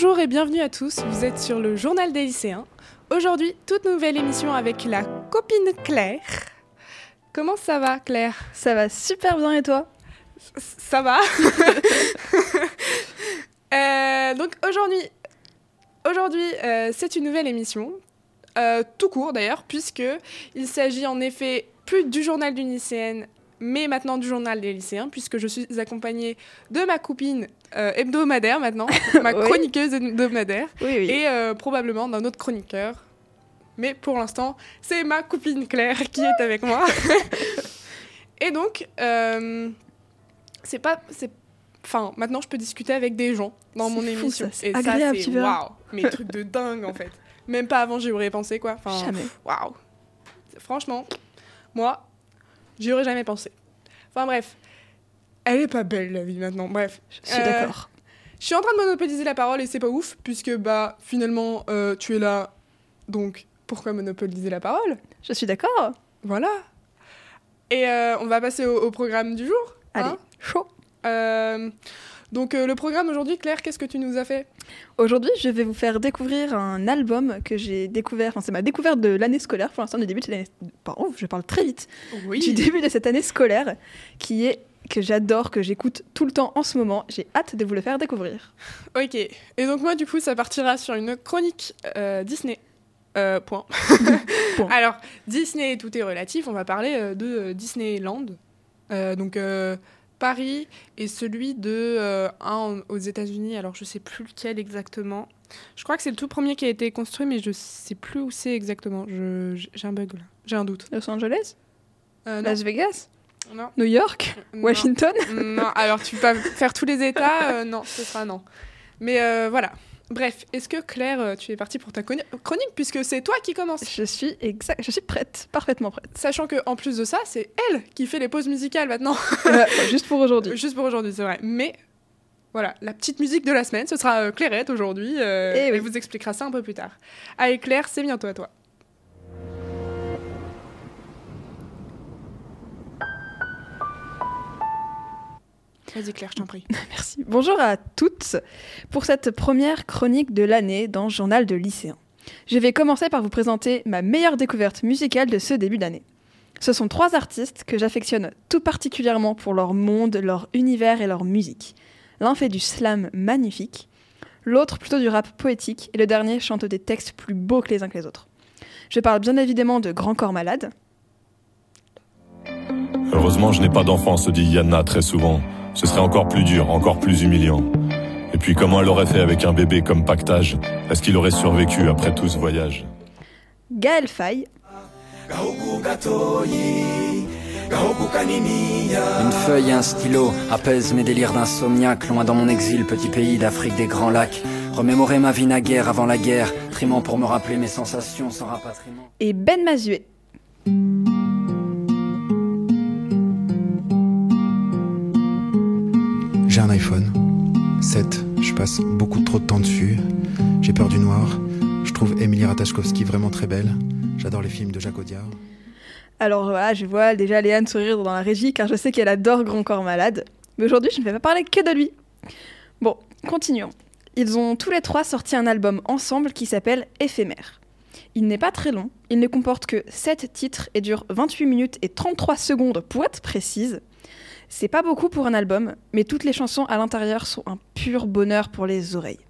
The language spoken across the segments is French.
Bonjour et bienvenue à tous, vous êtes sur le journal des lycéens. Aujourd'hui, toute nouvelle émission avec la copine Claire. Comment ça va Claire? Ça va super bien et toi? Ça va. Euh, donc aujourd'hui, aujourd'hui euh, c'est une nouvelle émission, euh, tout court d'ailleurs, puisque il s'agit en effet plus du journal d'une lycéenne, mais maintenant du journal des lycéens, puisque je suis accompagnée de ma copine hebdomadaire maintenant, ma chroniqueuse hebdomadaire, et probablement d'un autre chroniqueur. Mais pour l'instant, c'est ma copine Claire qui est avec moi. et donc, c'est pas, c'est Enfin, maintenant, je peux discuter avec des gens dans mon émission. et agréable, ça, c'est waouh, mais trucs de dingue en fait. Même pas avant, j'y aurais pensé quoi. Enfin, jamais. Waouh. Franchement, moi, j'y aurais jamais pensé. Enfin bref, elle est pas belle la vie maintenant. Bref, je suis d'accord. Euh, je suis en train de monopoliser la parole et c'est pas ouf puisque bah finalement euh, tu es là, donc pourquoi monopoliser la parole? Je suis d'accord. Voilà. Et euh, on va passer au, programme du jour. Allez, hein chaud. Euh, donc euh, le programme aujourd'hui, Claire, qu'est-ce que tu nous as fait? Aujourd'hui, je vais vous faire découvrir un album que j'ai découvert, enfin c'est ma découverte de l'année scolaire pour l'instant du début de l'année... Pardon, je parle très vite. Oui. Du début de cette année scolaire, qui est que j'adore, que j'écoute tout le temps en ce moment. J'ai hâte de vous le faire découvrir. Ok. Et donc moi, du coup, ça partira sur une chronique euh, Disney. point. point. Alors, Disney, tout est relatif. On va parler de Disneyland. donc Paris et celui de euh, un aux États-Unis. Alors je sais plus lequel exactement. Je crois que c'est le tout premier qui a été construit, mais je sais plus où c'est exactement. J'ai un bug là. J'ai un doute. Los Angeles? Euh, Las Vegas? Non. New York? Washington? Non. Alors tu peux faire tous les États euh, Non, ce sera non. Mais voilà. Bref, est-ce que Claire, euh, tu es partie pour ta chronique puisque c'est toi qui commence Je suis exact, je suis prête, parfaitement prête. Sachant que en plus de ça, c'est elle qui fait les pauses musicales maintenant. juste pour aujourd'hui. Juste pour aujourd'hui, c'est vrai. Mais voilà, la petite musique de la semaine, ce sera euh, Clairette aujourd'hui. Euh, et, elle vous expliquera ça un peu plus tard. Allez Claire, c'est bientôt à toi. Vas-y Claire, je t'en prie. Merci. Bonjour à toutes pour cette première chronique de l'année dans Journal de lycéen. Je vais commencer par vous présenter ma meilleure découverte musicale de ce début d'année. Ce sont trois artistes que j'affectionne tout particulièrement pour leur monde, leur univers et leur musique. L'un fait du slam magnifique, l'autre plutôt du rap poétique et le dernier chante des textes plus beaux que les uns que les autres. Je parle bien évidemment de Grand Corps Malade. Heureusement, je n'ai pas d'enfant, se dit Yana très souvent ce serait encore plus dur, encore plus humiliant. Et puis comment elle aurait fait avec un bébé comme pactage? Est-ce qu'il aurait survécu après tout ce voyage? Gaël Faye. Une feuille et un stylo apaisent mes délires d'insomniaque, loin dans mon exil, petit pays d'Afrique des grands lacs. Remémorer ma vie naguère avant la guerre, trimant pour me rappeler mes sensations sans rapatriement. Et Ben Mazué. J'ai un iPhone 7, je passe beaucoup trop de temps dessus. J'ai peur du noir. Je trouve Emilie Ratajkowski vraiment très belle. J'adore les films de Jacques Audiard. Alors voilà, je vois déjà Léane sourire dans la régie car je sais qu'elle adore Grand Corps Malade. Mais aujourd'hui, je ne vais pas parler que de lui. Bon, continuons. Ils ont tous les trois sorti un album ensemble qui s'appelle Éphémère. Il n'est pas très long, il ne comporte que 7 titres et dure 28 minutes et 33 secondes pour être précise. C'est pas beaucoup pour un album, mais toutes les chansons à l'intérieur sont un pur bonheur pour les oreilles.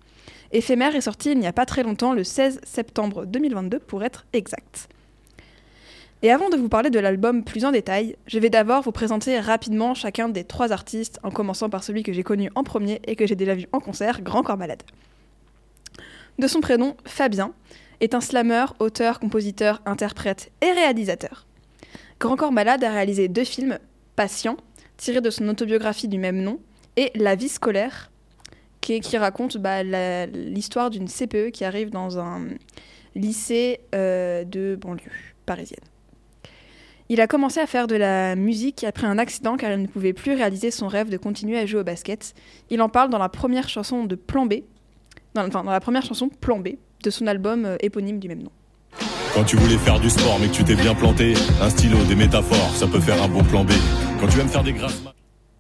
Éphémère est sorti il n'y a pas très longtemps, le 16 septembre 2022 pour être exact. Et avant de vous parler de l'album plus en détail, je vais d'abord vous présenter rapidement chacun des trois artistes, en commençant par celui que j'ai connu en premier et que j'ai déjà vu en concert, Grand Corps Malade. De son prénom, Fabien, est un slammer, auteur, compositeur, interprète et réalisateur. Grand Corps Malade a réalisé deux films, Patient tiré de son autobiographie du même nom, et La vie scolaire, qui, raconte bah, l'histoire d'une CPE qui arrive dans un lycée euh, de banlieue parisienne. Il a commencé à faire de la musique après un accident car il ne pouvait plus réaliser son rêve de continuer à jouer au basket. Il en parle dans la première chanson de Plan B, dans, la première chanson Plan B de son album euh, éponyme du même nom. Quand tu voulais faire du sport mais que tu t'es bien planté, un stylo, des métaphores, ça peut faire un bon plan B.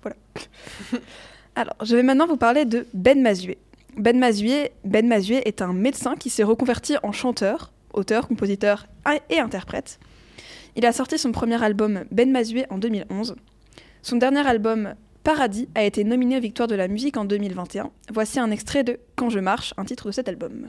Voilà. Alors, je vais maintenant vous parler de Ben Mazué. Ben Mazué, ben Mazué est un médecin qui s'est reconverti en chanteur, auteur, compositeur et interprète. Il a sorti son premier album Ben Mazué en 2011. Son dernier album Paradis a été nominé aux Victoires de la musique en 2021. Voici un extrait de Quand je marche, un titre de cet album.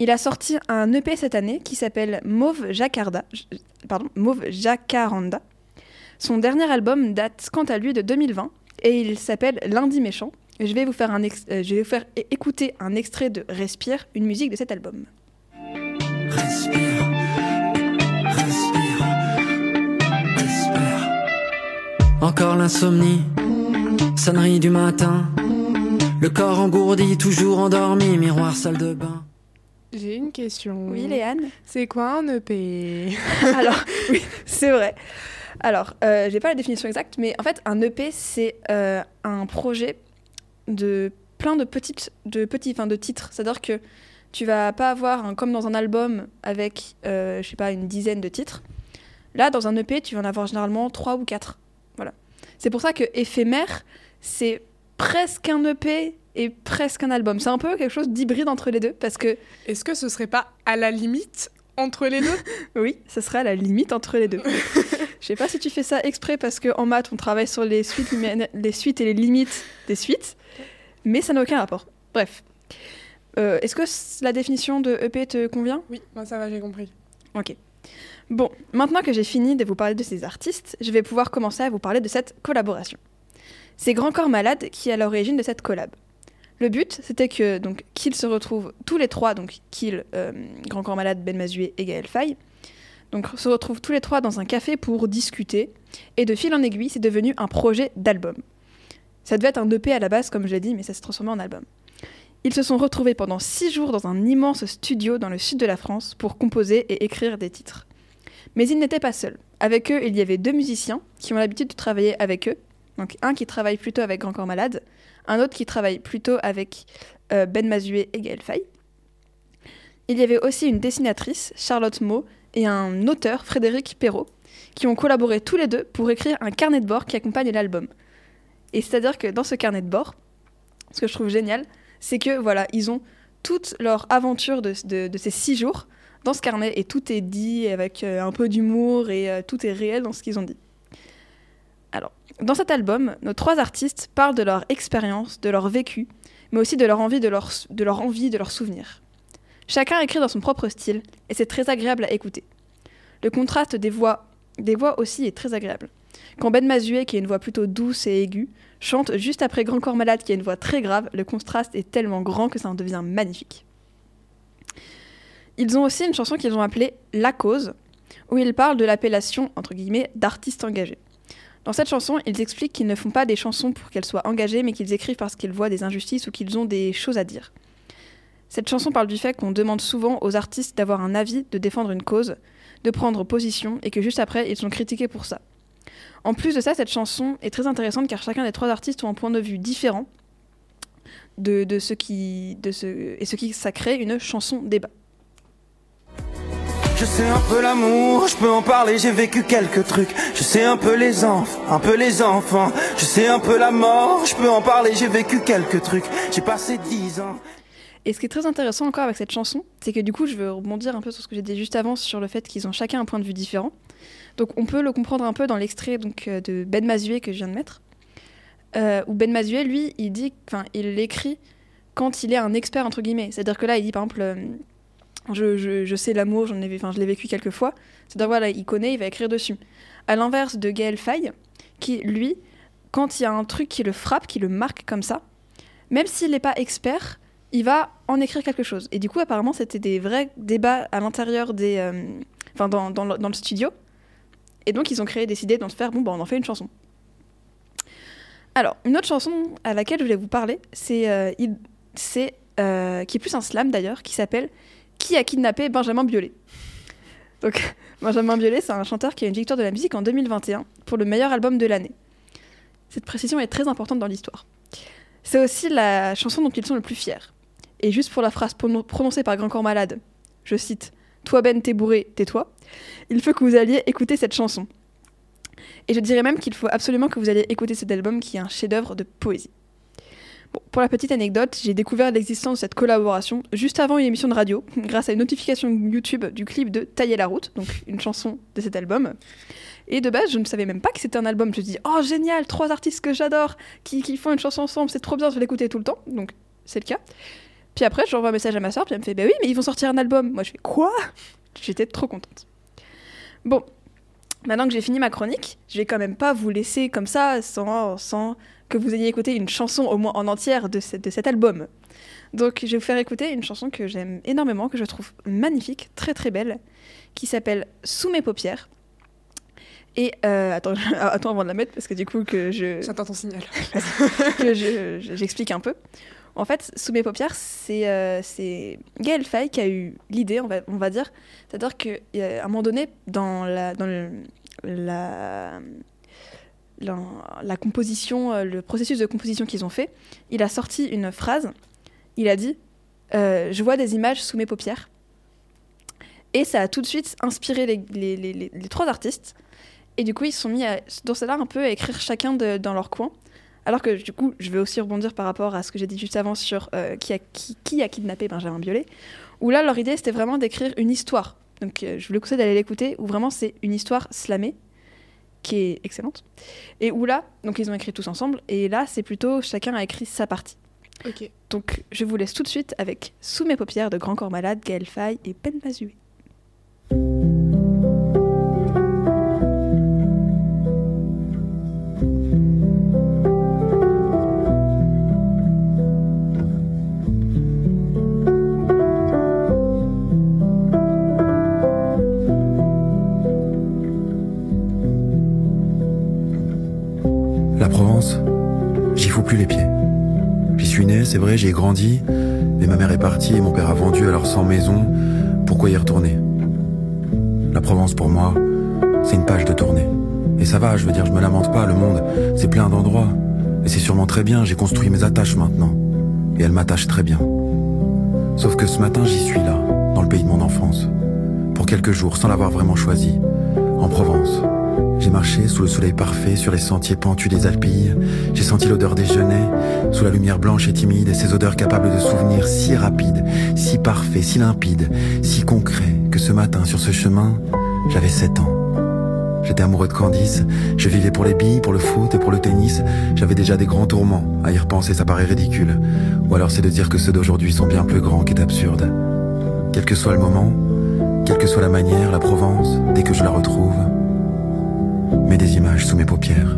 Il a sorti un EP cette année qui s'appelle Mauve Jacarda, pardon, Mauve Jacaranda. Son dernier album date quant à lui de 2020 et il s'appelle Lundi méchant. Je vais vous faire euh, écouter un extrait de Respire, une musique de cet album. Respire, respire, respire. Encore l'insomnie, sonnerie du matin. Le corps engourdi, toujours endormi, miroir, salle de bain. J'ai une question. Oui, Léane C'est quoi un EP Alors, oui, c'est vrai. Alors, euh, j'ai pas la définition exacte, mais en fait, un EP, c'est euh, un projet de plein de petites, de petits, enfin, de titres. C'est-à-dire que tu vas pas avoir un, comme dans un album avec, euh, je sais pas, une dizaine de titres. Là, dans un EP, tu vas en avoir généralement trois ou quatre. Voilà. C'est pour ça que éphémère, c'est presque un EP et presque un album. C'est un peu quelque chose d'hybride entre les deux parce que. Est-ce que ce serait pas à la limite entre les deux? Oui, ce serait à la limite entre les deux. Je sais pas si tu fais ça exprès parce qu'en maths, on travaille sur les suites, les suites et les limites des suites, mais ça n'a aucun rapport. Bref. Euh, est-ce que la définition de EP te convient? Oui, moi ça va, j'ai compris. Ok. Bon, maintenant que j'ai fini de vous parler de ces artistes, je vais pouvoir commencer à vous parler de cette collaboration. C'est Grand Corps Malade qui est à l'origine de cette collab. Le but, c'était que donc qu'ils se retrouvent tous les trois, donc Kill, euh, Grand Corps Malade, Ben Mazué et Gaël Faye, se retrouvent tous les trois dans un café pour discuter. Et de fil en aiguille, c'est devenu un projet d'album. Ça devait être un EP à la base, comme je l'ai dit, mais ça s'est transformé en album. Ils se sont retrouvés pendant six jours dans un immense studio dans le sud de la France pour composer et écrire des titres. Mais ils n'étaient pas seuls. Avec eux, il y avait deux musiciens qui ont l'habitude de travailler avec eux. Donc un qui travaille plutôt avec Grand Corps Malade, un autre qui travaille plutôt avec euh, Ben Mazué et Gaël Faye. Il y avait aussi une dessinatrice, Charlotte Maud, et un auteur, Frédéric Perrault, qui ont collaboré tous les deux pour écrire un carnet de bord qui accompagne l'album. Et c'est-à-dire que dans ce carnet de bord, ce que je trouve génial, c'est que voilà, ils ont toute leur aventure de, ces six jours dans ce carnet et tout est dit avec euh, un peu d'humour et euh, tout est réel dans ce qu'ils ont dit. Alors, dans cet album, nos trois artistes parlent de leur expérience, de leur vécu, mais aussi de leur envie, de leur, de de leurs souvenirs. Chacun écrit dans son propre style, et c'est très agréable à écouter. Le contraste des voix, aussi est très agréable. Quand Ben Mazué, qui a une voix plutôt douce et aiguë, chante juste après Grand Corps Malade, qui a une voix très grave, le contraste est tellement grand que ça en devient magnifique. Ils ont aussi une chanson qu'ils ont appelée La Cause, où ils parlent de l'appellation, entre guillemets, d'artistes engagés. Dans cette chanson, ils expliquent qu'ils ne font pas des chansons pour qu'elles soient engagées, mais qu'ils écrivent parce qu'ils voient des injustices ou qu'ils ont des choses à dire. Cette chanson parle du fait qu'on demande souvent aux artistes d'avoir un avis, de défendre une cause, de prendre position, et que juste après, ils sont critiqués pour ça. En plus de ça, cette chanson est très intéressante car chacun des trois artistes ont un point de vue différent de, ce qui, et ce qui ça crée une chanson débat. Je sais un peu l'amour, je peux en parler, j'ai vécu quelques trucs. Je sais un peu les enfants, un peu les enfants. Je sais un peu la mort, je peux en parler, j'ai vécu quelques trucs. J'ai passé dix ans. Et ce qui est très intéressant encore avec cette chanson, c'est que du coup, je veux rebondir un peu sur ce que j'ai dit juste avant sur le fait qu'ils ont chacun un point de vue différent. Donc, on peut le comprendre un peu dans l'extrait donc euh, de Ben Mazué que je viens de mettre, euh, où Ben Mazué, lui, il dit, enfin, il l'écrit quand il est un expert entre guillemets. C'est-à-dire que là, il dit par exemple. Je, sais l'amour, j'en ai, je l'ai vécu quelques fois. C'est-à-dire, voilà, il connaît, il va écrire dessus. À l'inverse de Gaël Faye, qui, lui, quand il y a un truc qui le frappe, qui le marque comme ça, même s'il n'est pas expert, il va en écrire quelque chose. Et du coup, apparemment, c'était des vrais débats à l'intérieur des. Euh, enfin, dans, dans, le, studio. Et donc, ils ont créé, décidé d'en faire, bon, bah, on en fait une chanson. Alors, une autre chanson à laquelle je voulais vous parler, c'est euh, euh, qui est plus un slam d'ailleurs, qui s'appelle Qui a kidnappé Benjamin Biolay Donc, Benjamin Biolay, c'est un chanteur qui a une victoire de la musique en 2021 pour le meilleur album de l'année. Cette précision est très importante dans l'histoire. C'est aussi la chanson dont ils sont le plus fiers. Et juste pour la phrase pronon- prononcée par Grand Corps Malade, je cite Toi Ben, t'es bourré, tais-toi. Il faut que vous alliez écouter cette chanson. Et je dirais même qu'il faut absolument que vous alliez écouter cet album qui est un chef-d'œuvre de poésie. Pour la petite anecdote, j'ai découvert l'existence de cette collaboration juste avant une émission de radio, grâce à une notification YouTube du clip de Tailler la route, donc une chanson de cet album. Et de base, je ne savais même pas que c'était un album. Je me dis, oh génial, trois artistes que j'adore qui, qui font une chanson ensemble, c'est trop bien, je vais l'écouter tout le temps. Donc c'est le cas. Puis après, j'envoie un message à ma soeur, puis elle me fait, bah oui, mais ils vont sortir un album. Moi, je fais, quoi? J'étais trop contente. Bon, maintenant que j'ai fini ma chronique, je vais quand même pas vous laisser comme ça sans, sans que vous ayez écouté une chanson au moins en entière de, cette- de cet album. Donc je vais vous faire écouter une chanson que j'aime énormément, que je trouve magnifique, très très belle, qui s'appelle Sous mes paupières. Et euh, attends, attends avant de la mettre parce que du coup que je J'attends ton signal. que je- je- j'explique un peu. En fait, Sous mes paupières, c'est euh, Gaël Faye qui a eu l'idée, on va, on va dire. C'est-à-dire qu'à un moment donné, dans la, dans le- la, la, composition, euh, le processus de composition qu'ils ont fait, il a sorti une phrase. Il a dit euh, Je vois des images sous mes paupières. Et ça a tout de suite inspiré les, trois artistes. Et du coup, ils se sont mis à, dans cela un peu à écrire chacun de- dans leur coin. Alors que du coup, je vais aussi rebondir par rapport à ce que j'ai dit juste avant sur euh, qui, a, kidnappé Benjamin Biolay. Où là, leur idée, c'était vraiment d'écrire une histoire. Donc, je vous le conseille d'aller l'écouter, où vraiment c'est une histoire slamée, qui est excellente. Et où là, donc ils ont écrit tous ensemble, et là, c'est plutôt chacun a écrit sa partie. Ok. Donc, je vous laisse tout de suite avec Sous mes paupières de Grand Corps Malade, Gaël Faye et Ben Mazué. J'y fous plus les pieds. J'y suis né, c'est vrai, j'y ai grandi, mais ma mère est partie et mon père a vendu, alors sans maison, pourquoi y retourner? La Provence pour moi, c'est une page de tournée. Et ça va, je veux dire, je me lamente pas, le monde, c'est plein d'endroits. Et c'est sûrement très bien, j'ai construit mes attaches maintenant. Et elles m'attachent très bien. Sauf que ce matin, j'y suis là, dans le pays de mon enfance. Pour quelques jours, sans l'avoir vraiment choisi. En Provence. J'ai marché sous le soleil parfait sur les sentiers pentus des Alpilles. J'ai senti l'odeur des genêts, sous la lumière blanche et timide, et ces odeurs capables de souvenirs si rapides, si parfaits, si limpides, si concrets, que ce matin, sur ce chemin, j'avais 7 ans. J'étais amoureux de Candice, je vivais pour les billes, pour le foot et pour le tennis. J'avais déjà des grands tourments, à y repenser ça paraît ridicule. Ou alors c'est de dire que ceux d'aujourd'hui sont bien plus grands qu'est absurde. Quel que soit le moment, quelle que soit la manière, la Provence, dès que je la retrouve, des images sous mes paupières.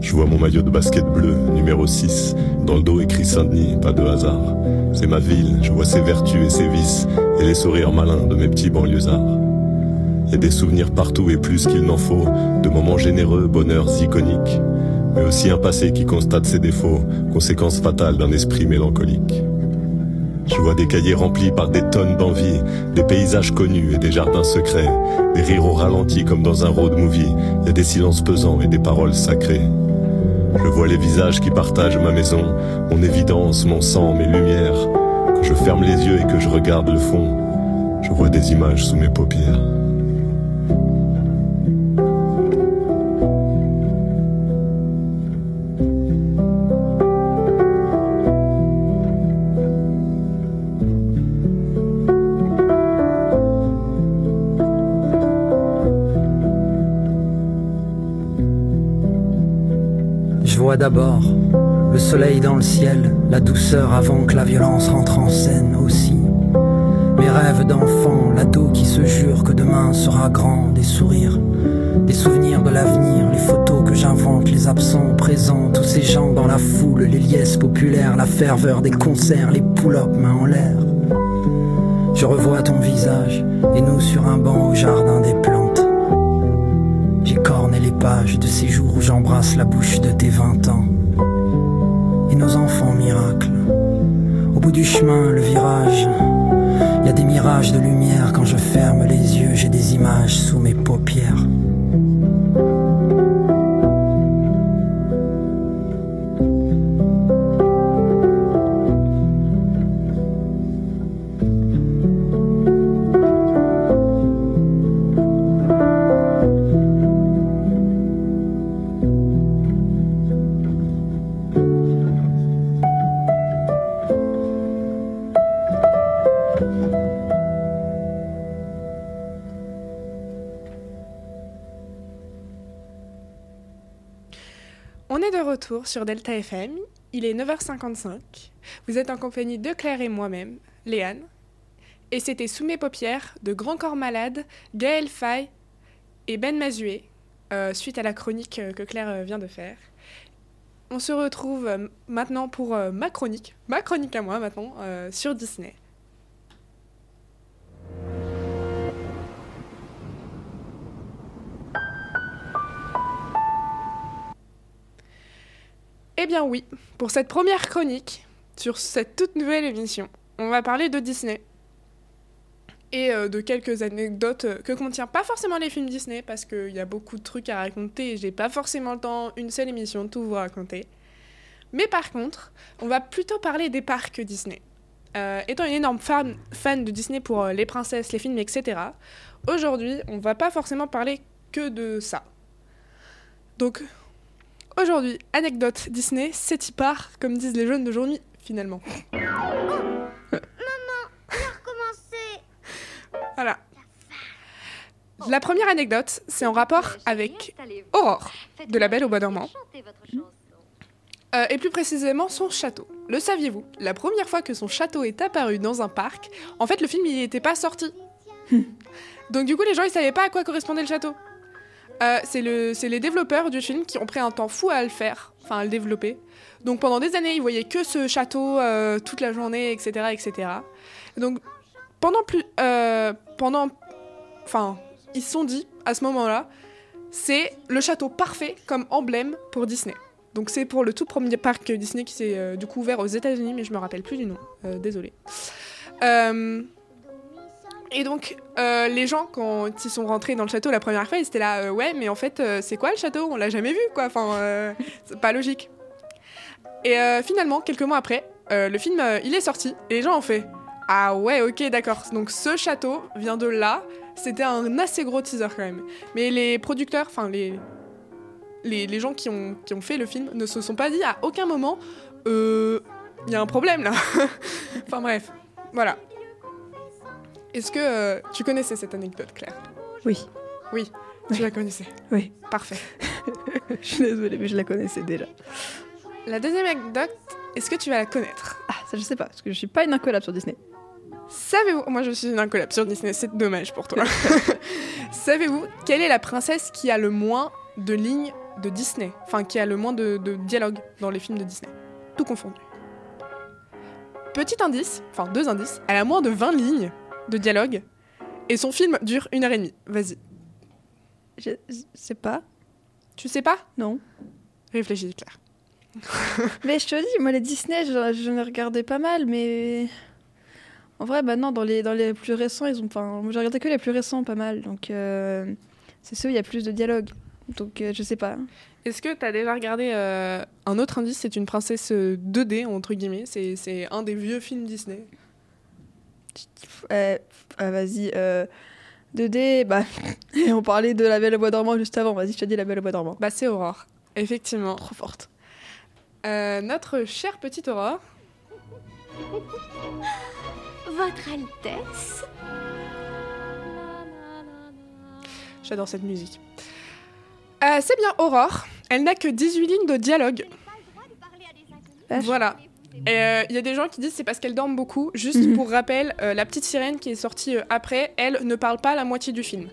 Je vois mon maillot de basket bleu, numéro 6. Dans le dos écrit Saint-Denis, pas de hasard. C'est ma ville, je vois ses vertus et ses vices, et les sourires malins de mes petits banlieusards. A des souvenirs partout et plus qu'il n'en faut, de moments généreux, bonheurs iconiques. Mais aussi un passé qui constate ses défauts, conséquences fatales d'un esprit mélancolique. Je vois des cahiers remplis par des tonnes d'envie, des paysages connus et des jardins secrets, des rires au ralenti comme dans un road movie, a des silences pesants et des paroles sacrées. Je vois les visages qui partagent ma maison, mon évidence, mon sang, mes lumières. Quand je ferme les yeux et que je regarde le fond, je vois des images sous mes paupières. D'abord le soleil dans le ciel, la douceur avant que la violence rentre en scène aussi. Mes rêves d'enfant, l'ado qui se jure que demain sera grand, des sourires, des souvenirs de l'avenir, les photos que j'invente, les absents au présent, tous ces gens dans la foule, les liesses populaires, la ferveur des concerts, les pull-up main en l'air. Je revois ton visage, et nous sur un banc au jardin des plantes. J'ai corné les pages de ces jours où j'embrasse la bouche de tes vingt ans. Et nos enfants miracles. Au bout du chemin, le virage. Y a des mirages de lumière quand je ferme les yeux, j'ai des images sous mes paupières. Sur Delta FM. Il est 9h55. Vous êtes en compagnie de Claire et moi-même, Léane. Et c'était Sous mes paupières de Grand Corps Malade, Gaël Fay et Ben Mazué, euh, suite à la chronique euh, que Claire euh, vient de faire. On se retrouve maintenant pour ma chronique, ma chronique à moi maintenant, sur Disney. Eh bien oui, pour cette première chronique, sur cette toute nouvelle émission, on va parler de Disney. Et euh, de quelques anecdotes euh, que contient pas forcément les films Disney, parce qu'il y a beaucoup de trucs à raconter et j'ai pas forcément le temps, une seule émission, de tout vous raconter. Mais par contre, on va plutôt parler des parcs Disney. Euh, étant une énorme fan, fan de Disney pour les princesses, les films, etc., aujourd'hui, on va pas forcément parler que de ça. Donc, Aujourd'hui, anecdote Disney, c'est y part, comme disent les jeunes d'aujourd'hui, finalement. Voilà. La première anecdote, c'est en rapport avec Aurore, de La Belle au Bois dormant. Euh, et plus précisément son château. Le saviez-vous? La première fois que son château est apparu dans un parc, en fait le film il n'était pas sorti. Donc du coup les gens ils savaient pas à quoi correspondait le château. Euh, c'est le, les développeurs du film qui ont pris un temps fou à le faire, enfin à le développer. Donc pendant des années ils voyaient que ce château euh, toute la journée, etc., etc. Donc pendant plus, euh, enfin ils se sont dit à ce moment-là, c'est le château parfait comme emblème pour Disney. Donc c'est pour le tout premier parc Disney qui s'est euh, du coup ouvert aux États-Unis, mais je me rappelle plus du nom. Euh, désolé. Et donc euh, les gens quand ils sont rentrés dans le château la première fois, ils étaient là, euh, ouais, mais en fait euh, c'est quoi le château? On l'a jamais vu, quoi. Enfin, c'est pas logique. Et finalement, quelques mois après, le film il est sorti et les gens ont fait, ah ouais, ok, d'accord. Donc ce château vient de là. C'était un assez gros teaser quand même. Mais les producteurs, enfin les les, les gens qui ont, qui ont fait le film ne se sont pas dit à aucun moment il y a un problème là. enfin bref, voilà. Est-ce que euh, tu connaissais cette anecdote, Claire? Oui, Oui, tu la connaissais? oui. Parfait. Je suis désolée, mais je la connaissais déjà. La deuxième anecdote, est-ce que tu vas la connaître? Ah, ça je sais pas, parce que je suis pas une incollable sur Disney. Savez-vous, moi je suis une incollable sur Disney, c'est dommage pour toi. Savez-vous quelle est la princesse qui a le moins de lignes de Disney? Enfin, qui a le moins de, de dialogue dans les films de Disney? Tout confondu. Petit indice, enfin deux indices, elle a moins de 20 lignes de dialogue et son film dure une heure et demie. Vas-y. Je, je sais pas, Tu sais pas? Non. Réfléchis, Claire. Mais je te dis, moi les Disney, je, je ne regardais pas mal, mais en vrai, maintenant dans les dans les plus récents, ils ont, enfin, moi j'ai regardé que les plus récents, pas mal, donc euh, c'est ceux où il y a plus de dialogue. Donc euh, je sais pas. Est-ce que tu as déjà regardé euh, un autre indice? C'est une princesse euh, 2D, entre guillemets. C'est un des vieux films Disney. Euh, ah, vas-y, euh, 2D, bah, on parlait de La Belle au Bois dormant juste avant. Vas-y, je te dis La Belle au Bois dormant. Bah, c'est Aurore. Effectivement. Trop forte. Euh, notre chère petite Aurore. Votre Altesse J'adore cette musique. Euh, c'est bien Aurore. Elle n'a que 18 lignes de dialogue. Voilà. Et euh, il y a des gens qui disent c'est parce qu'elle dorme beaucoup. Juste Mhm. pour rappel, euh, la petite sirène qui est sortie euh, après, elle ne parle pas la moitié du film.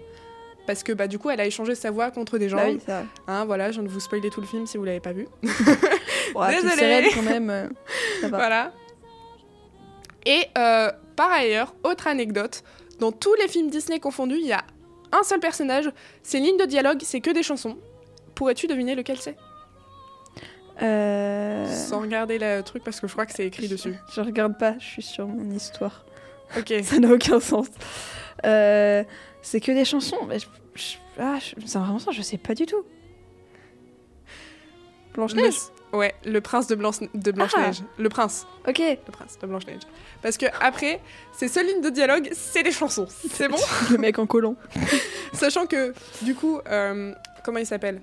parce que bah, du coup, elle a échangé sa voix contre des gens. Bah oui, ça. Hein, voilà, je viens de vous spoiler tout le film si vous l'avez pas vu. Ouais, Désolée. Sérène, quand même. ça va. Voilà. Et par ailleurs, autre anecdote, dans tous les films Disney confondus, il y a un seul personnage, ses lignes de dialogue, c'est que des chansons. Pourrais-tu deviner lequel c'est? Euh, Sans regarder le truc parce que je crois que c'est écrit dessus. Je regarde pas, je suis sur mon histoire. Ok. Ça n'a aucun sens. Euh, c'est que des chansons. mais je- je- ah, c'est vraiment ça, je sais pas du tout. Blanche-Neige Ouais, le prince de, Blanche- de Blanche-Neige. Le prince. Ok. Le prince de Blanche-Neige. Parce que après, ses seules lignes de dialogue, c'est des chansons. C'est bon? Le mec en collant. Sachant que, du coup, euh, comment il s'appelle?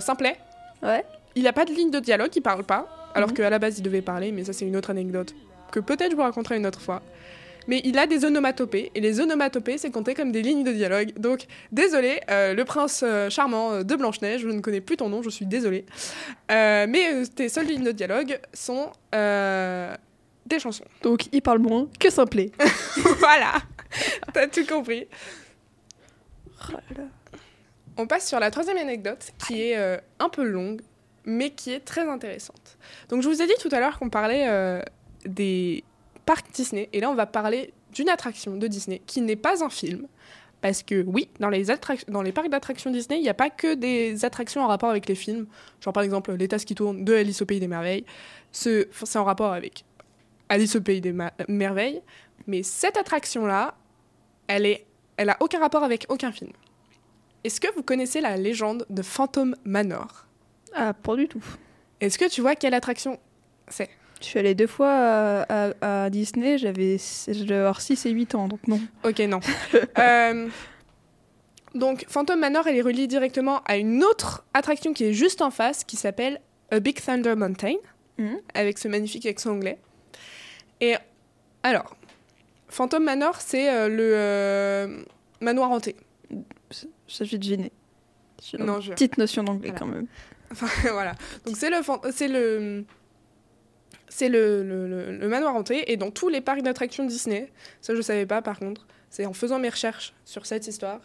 Simplet. Ouais. Il a pas de ligne de dialogue, il parle pas. Alors Mhm. qu'à la base, il devait parler, mais ça, c'est une autre anecdote que peut-être je vous raconterai une autre fois. Mais il a des onomatopées, et les onomatopées, c'est compté comme des lignes de dialogue. Donc, désolé, euh, le prince euh, charmant euh, de Blanche-Neige, je ne connais plus ton nom, je suis désolée. Euh, mais tes seules lignes de dialogue sont des chansons. Donc il parle moins que simplet. voilà, t'as tout compris. Oh. On passe sur la troisième anecdote qui est un peu longue, mais qui est très intéressante. Donc je vous ai dit tout à l'heure qu'on parlait euh, des parcs Disney, et là on va parler d'une attraction de Disney qui n'est pas un film. Parce que oui, dans les, parcs d'attractions Disney, il n'y a pas que des attractions en rapport avec les films. Genre par exemple Les Tasses qui tournent de Alice au Pays des Merveilles. C'est en rapport avec Alice au Pays des Merveilles. Mais cette attraction-là, elle, est, elle a aucun rapport avec aucun film. Est-ce que vous connaissez la légende de Phantom Manor? Ah, pas du tout. Est-ce que tu vois quelle attraction c'est? Je suis allée deux fois à, à- à Disney, j'avais je devais avoir 6 et 8 ans, donc non. Ok, non. Euh, donc, Phantom Manor, elle est reliée directement à une autre attraction qui est juste en face, qui s'appelle A Big Thunder Mountain, Mhm. avec ce magnifique accent anglais. Et alors, Phantom Manor, c'est euh, le euh, manoir hanté. Ça, j'ai deviné. J'ai une petite notion d'anglais Voilà. quand même. Enfin, voilà. Donc c'est le, c'est le, c'est le, le, le- le manoir hanté et dans tous les parcs d'attractions Disney, ça je savais pas par contre, c'est en faisant mes recherches sur cette histoire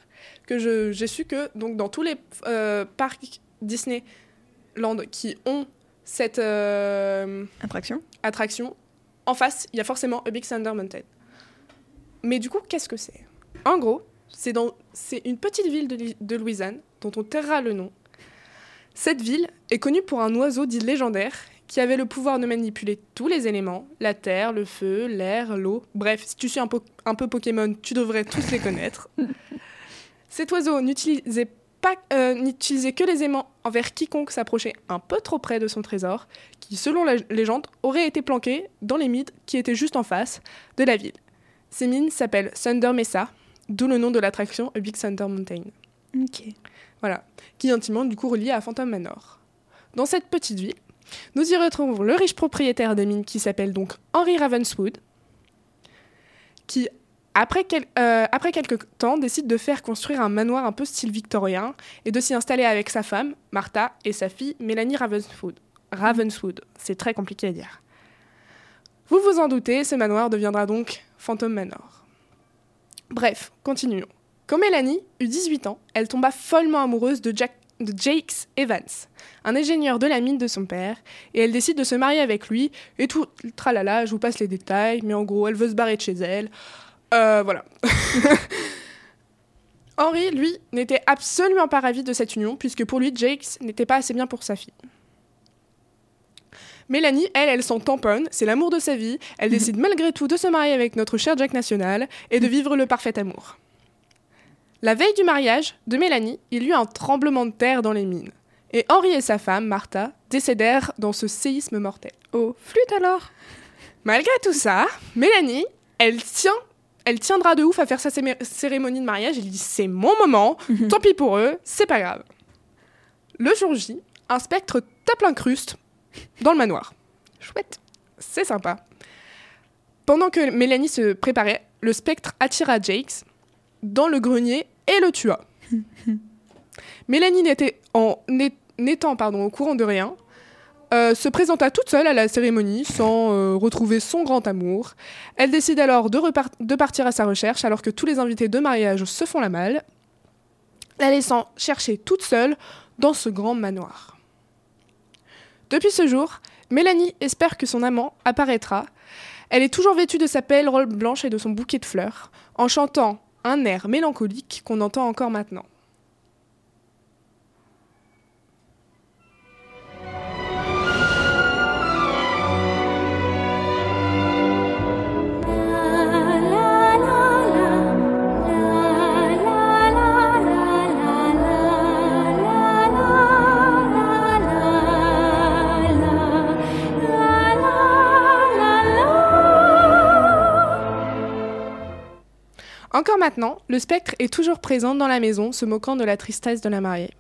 que j'ai su que donc dans tous les euh, parcs Disney Land qui ont cette euh, Attraction attraction, en face il y a forcément A Big Thunder Mountain. Mais du coup qu'est-ce que c'est? En gros, c'est dans c'est une petite ville de, de Louisiane dont on taira le nom. Cette ville est connue pour un oiseau dit légendaire qui avait le pouvoir de manipuler tous les éléments, la terre, le feu, l'air, l'eau. Bref, si tu suis un, po- un peu Pokémon, tu devrais tous les connaître. Cet oiseau n'utilisait euh, n'utilisait que les aimants envers quiconque s'approchait un peu trop près de son trésor, qui, selon la légende, aurait été planqué dans les mines qui étaient juste en face de la ville. Ces mines s'appellent Thunder Mesa, d'où le nom de l'attraction Big Thunder Mountain. Ok. Voilà, qui est intimement du coup relié à Phantom Manor. Dans cette petite ville, nous y retrouvons le riche propriétaire des mines qui s'appelle donc Henry Ravenswood, qui, après, euh, après quelques temps, décide de faire construire un manoir un peu style victorien et de s'y installer avec sa femme, Martha, et sa fille, Mélanie Ravenswood. Ravenswood, c'est très compliqué à dire. Vous vous en doutez, ce manoir deviendra donc Phantom Manor. Bref, continuons. Quand Mélanie eut 18 ans, elle tomba follement amoureuse de, Jack, de Jakes Evans, un ingénieur de la mine de son père, et elle décide de se marier avec lui, et tout, tralala, je vous passe les détails, mais en gros, elle veut se barrer de chez elle. Euh, voilà. Henry, lui, n'était absolument pas ravi de cette union, puisque pour lui, Jakes n'était pas assez bien pour sa fille. Mélanie, elle, elle s'en tamponne, c'est l'amour de sa vie, elle décide malgré tout de se marier avec notre cher Jack National et de vivre le parfait amour. La veille du mariage de Mélanie, il y eut un tremblement de terre dans les mines. Et Henri et sa femme, Martha, décédèrent dans ce séisme mortel. Oh, flûte alors? Malgré tout ça, Mélanie, elle tient, elle tiendra de ouf à faire sa cérémonie de mariage. Elle dit c'est mon moment, tant pis pour eux, c'est pas grave. Le jour J, un spectre tape l'incruste dans le manoir. Chouette, c'est sympa. Pendant que Mélanie se préparait, le spectre attira Jakes dans le grenier et le tua. Mélanie n'était en n'é- n'étant pardon au courant de rien, euh, se présenta toute seule à la cérémonie sans euh, retrouver son grand amour. Elle décide alors de partir à sa recherche alors que tous les invités de mariage se font la malle. la laissant chercher toute seule dans ce grand manoir. Depuis ce jour, Mélanie espère que son amant apparaîtra. Elle est toujours vêtue de sa belle robe blanche et de son bouquet de fleurs, en chantant un air mélancolique qu'on entend encore maintenant. Encore maintenant, le spectre est toujours présent dans la maison, se moquant de la tristesse de la mariée.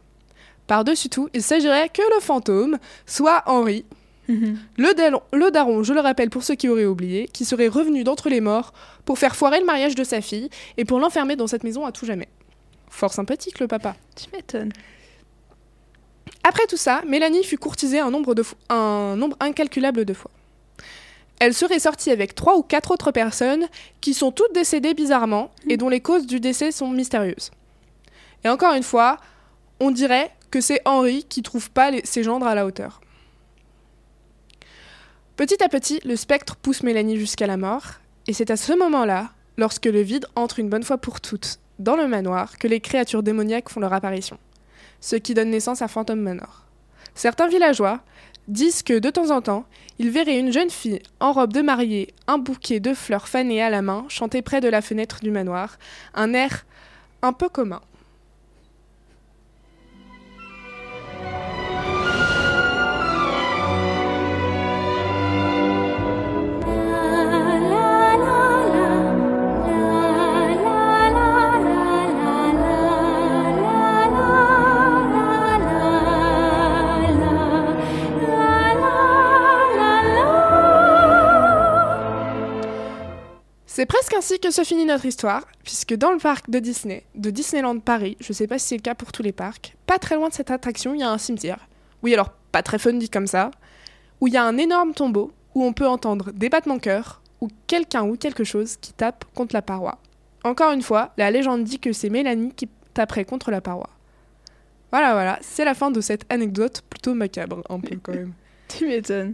Par-dessus tout, il s'agirait que le fantôme soit Henri, le, dal- le daron, je le rappelle pour ceux qui auraient oublié, qui serait revenu d'entre les morts pour faire foirer le mariage de sa fille et pour l'enfermer dans cette maison à tout jamais. Fort sympathique le papa. Tu m'étonnes. Après tout ça, Mélanie fut courtisée un nombre, de fo- un nombre incalculable de fois. Elle serait sortie avec trois ou quatre autres personnes qui sont toutes décédées bizarrement et dont les causes du décès sont mystérieuses. Et encore une fois, on dirait que c'est Henri qui trouve pas les- ses gendres à la hauteur. Petit à petit, le spectre pousse Mélanie jusqu'à la mort, et c'est à ce moment-là, lorsque le vide entre une bonne fois pour toutes dans le manoir, que les créatures démoniaques font leur apparition ce qui donne naissance à Phantom Manor. Certains villageois disent que de temps en temps, ils verraient une jeune fille en robe de mariée, un bouquet de fleurs fanées à la main, chanter près de la fenêtre du manoir, un air un peu commun. Ainsi que se finit notre histoire, puisque dans le parc de Disney, de Disneyland Paris, je sais pas si c'est le cas pour tous les parcs, pas très loin de cette attraction, il y a un cimetière. Oui, alors pas très fun dit comme ça, où il y a un énorme tombeau où on peut entendre des battements de cœur ou quelqu'un ou quelque chose qui tape contre la paroi. Encore une fois, la légende dit que c'est Mélanie qui taperait contre la paroi. Voilà, voilà, c'est la fin de cette anecdote plutôt macabre, un peu quand même. Tu m'étonnes.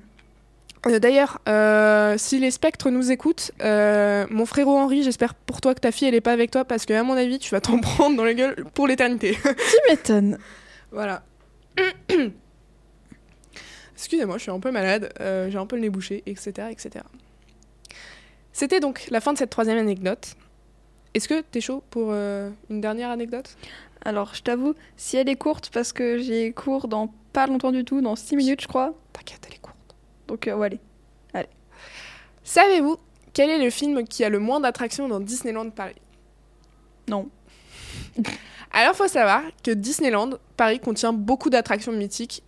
Euh, D'ailleurs, euh, si les spectres nous écoutent, euh, mon frérot Henri, j'espère pour toi que ta fille elle est pas avec toi parce que à mon avis tu vas t'en prendre dans la gueule pour l'éternité. Tu m'étonnes. voilà. Excusez-moi, je suis un peu malade, euh, j'ai un peu le nez bouché, etc., etc. C'était donc la fin de cette troisième anecdote. Est-ce que t'es chaud pour euh, une dernière anecdote? Alors, je t'avoue, si elle est courte, parce que j'ai cours dans pas longtemps du tout, dans 6 minutes, je crois. T'inquiète, elle est courte. Donc, euh, ouais, allez. Savez-vous quel est le film qui a le moins d'attractions dans Disneyland Paris? Non. Alors, faut savoir que Disneyland Paris contient beaucoup d'attractions mythiques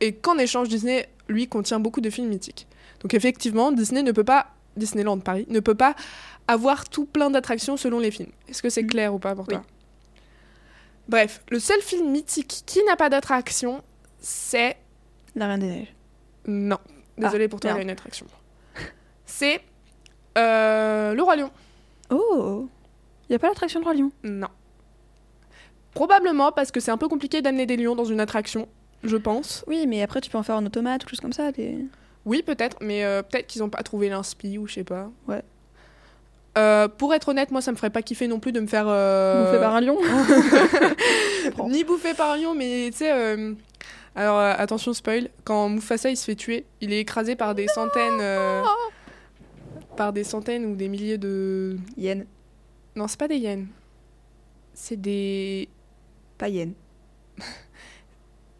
et qu'en échange, Disney, lui, contient beaucoup de films mythiques. Donc, effectivement, Disney ne peut pas, Disneyland Paris, ne peut pas avoir tout plein d'attractions selon les films. Est-ce que c'est Mhm. clair ou pas pour Oui. Bref, le seul film mythique qui n'a pas d'attraction, c'est. La Reine des Neiges. Non, désolé pour toi, il y a merde. une attraction. C'est. euh, le Roi Lion. Oh Y a pas l'attraction de Roi Lion? Non. Probablement parce que c'est un peu compliqué d'amener des lions dans une attraction, je pense. Oui, mais après, tu peux en faire en automate ou quelque chose comme ça. Des... Oui, peut-être, mais euh, peut-être qu'ils n'ont pas trouvé l'inspi ou je sais pas. Ouais. Euh, pour être honnête, moi ça me ferait pas kiffer non plus de me faire. Bouffé par un lion Ni bouffé par un lion, mais tu sais. Alors euh, attention, spoil, quand Mufasa il se fait tuer, il est écrasé par des centaines. euh, Par des centaines ou des milliers de. Yen. Non, c'est pas des hyènes. C'est des Pas yen.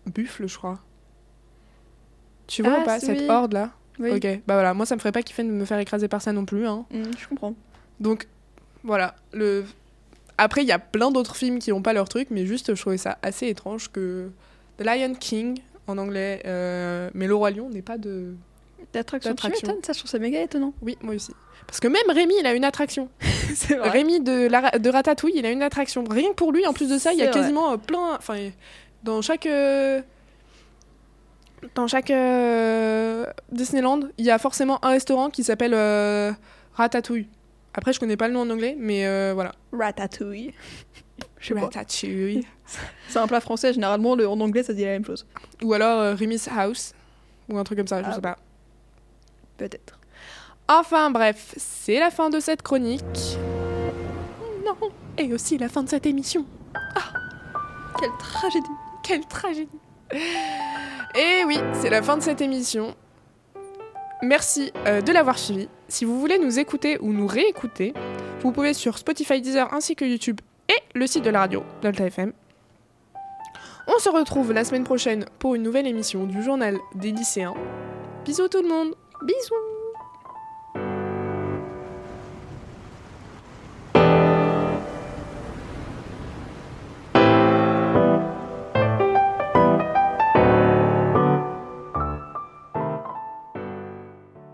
buffles, je crois. Tu vois Ah, ou pas c'est- cette oui. horde là Oui. Ok, bah voilà, moi ça me ferait pas kiffer de me faire écraser par ça non plus. Hein. Mm, je comprends. Donc voilà, le... après il y a plein d'autres films qui n'ont pas leur truc, mais juste je trouvais ça assez étrange que The Lion King en anglais, euh, mais le roi lion n'est pas de... L'attraction, tu L'attraction. m'étonnes, ça, je trouve ça méga étonnant. Oui, moi aussi. Parce que même Rémi, il a une attraction. c'est Rémi de, la, de Ratatouille, il a une attraction. Rien que pour lui, en plus de ça, il y a vrai. quasiment euh, plein... Enfin, dans chaque... euh, Dans chaque euh, Disneyland, il y a forcément un restaurant qui s'appelle Ratatouille. Après, je connais pas le nom en anglais, mais voilà. Ratatouille. Je sais pas. Ratatouille. C'est un plat français, généralement, le, en anglais, ça dit la même chose. Ou alors euh, House. Ou un truc comme ça, je Ah. sais pas. Peut-être. Enfin bref, c'est la fin de cette chronique. Non, et aussi la fin de cette émission. Quelle tragédie. Quelle tragédie. Et oui, c'est la fin de cette émission. Merci euh, de l'avoir suivi. Si vous voulez nous écouter ou nous réécouter, vous pouvez sur Spotify, Deezer ainsi que YouTube et le site de la radio, Delta FM. On se retrouve la semaine prochaine pour une nouvelle émission du journal des lycéens. Bisous tout le monde. Bisous.